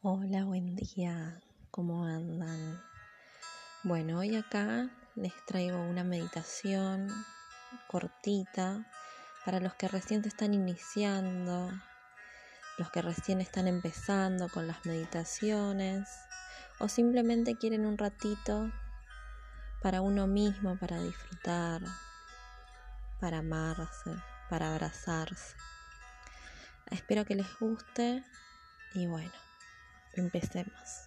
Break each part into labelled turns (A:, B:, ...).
A: Hola, buen día, ¿cómo andan? Bueno, hoy acá les traigo una meditación cortita para los que recién se están iniciando, los que recién están empezando con las meditaciones o simplemente quieren un ratito para uno mismo, para disfrutar, para amarse, para abrazarse. Espero que les guste y bueno. Empecemos.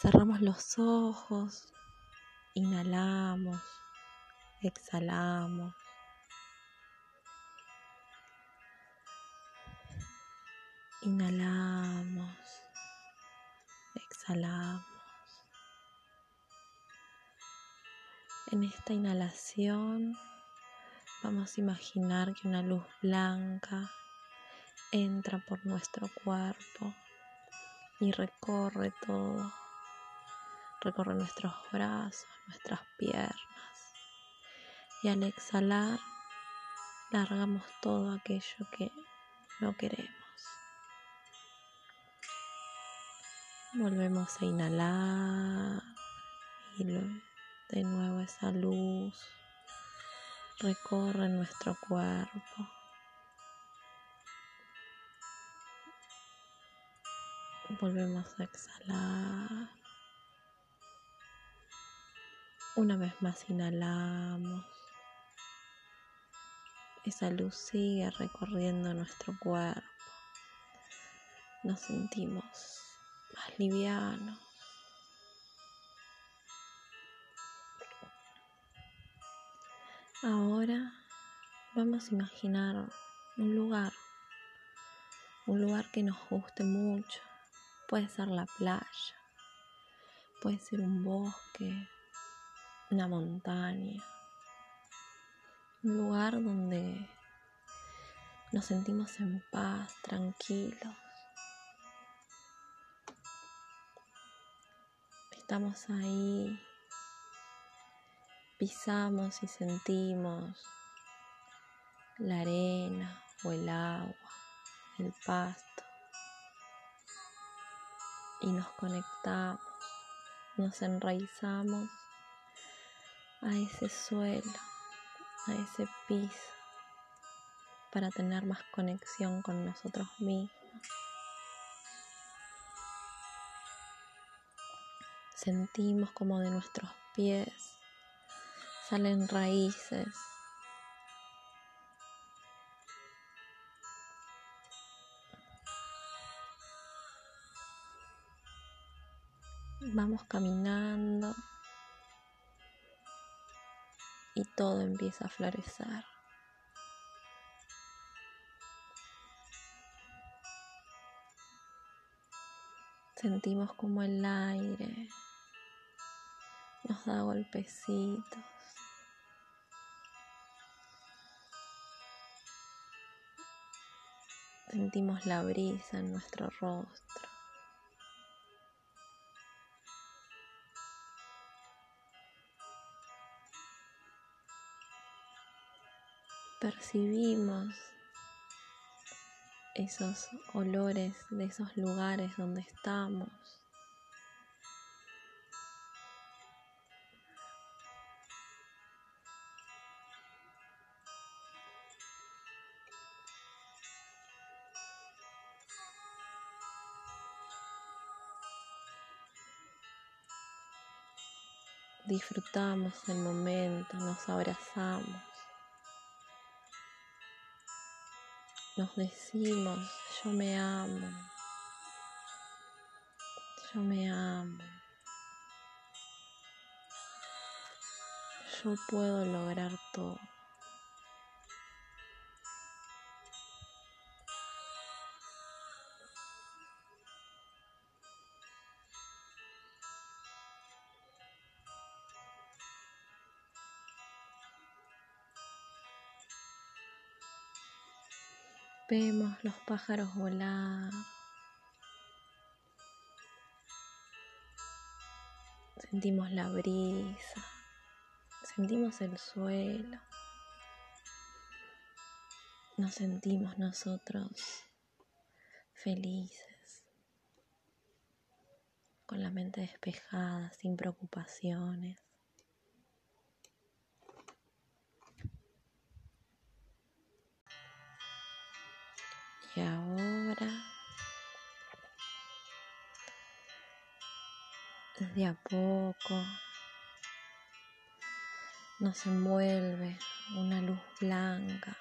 A: Cerramos los ojos, inhalamos, exhalamos. Inhalamos, exhalamos. En esta inhalación vamos a imaginar que una luz blanca entra por nuestro cuerpo y recorre todo. Recorre nuestros brazos, nuestras piernas. Y al exhalar, largamos todo aquello que no queremos. Volvemos a inhalar y de nuevo esa luz recorre nuestro cuerpo. Volvemos a exhalar. Una vez más inhalamos. Esa luz sigue recorriendo nuestro cuerpo. Nos sentimos más livianos. Ahora vamos a imaginar un lugar, un lugar que nos guste mucho, Puede ser la playa, puede ser un bosque, una montaña, un lugar donde nos sentimos en paz, tranquilos. Estamos ahí, pisamos y sentimos la arena o el agua, el pasto y nos conectamos, nos enraizamos a ese suelo, a ese piso, para tener más conexión con nosotros mismos. Sentimos como de nuestros pies salen raíces Vamos caminando y todo empieza a florecer. Sentimos como el aire nos da golpecitos. Sentimos la brisa en nuestro rostro. Percibimos esos olores de esos lugares donde estamos. Disfrutamos el momento, nos abrazamos. Nos decimos, yo me amo, yo me amo, yo puedo lograr todo. Vemos los pájaros volar. Sentimos la brisa. Sentimos el suelo. Nos sentimos nosotros felices. con la mente despejada, sin preocupaciones. Y ahora, de a poco, nos envuelve una luz blanca.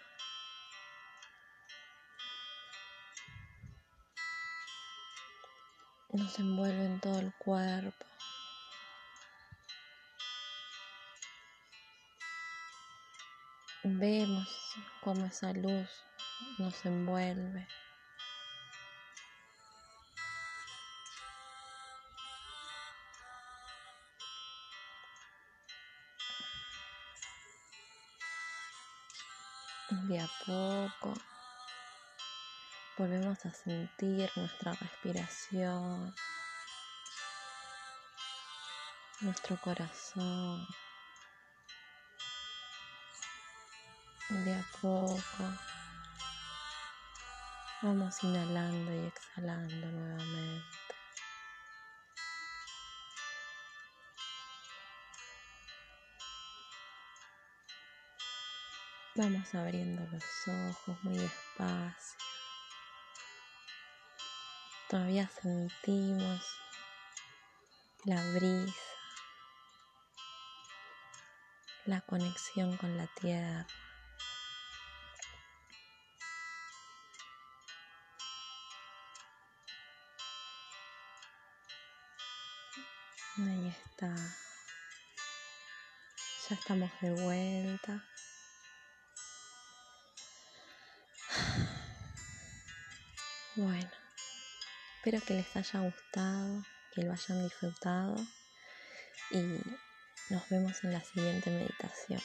A: Nos envuelve en todo el cuerpo. Vemos cómo esa luz nos envuelve. De a poco volvemos a sentir nuestra respiración, nuestro corazón. De a poco vamos inhalando y exhalando nuevamente. Vamos abriendo los ojos muy despacio. Todavía sentimos la brisa, la conexión con la tierra. Ahí está. Ya estamos de vuelta. Bueno, espero que les haya gustado, que lo hayan disfrutado y nos vemos en la siguiente meditación.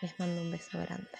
A: Les mando un beso grande.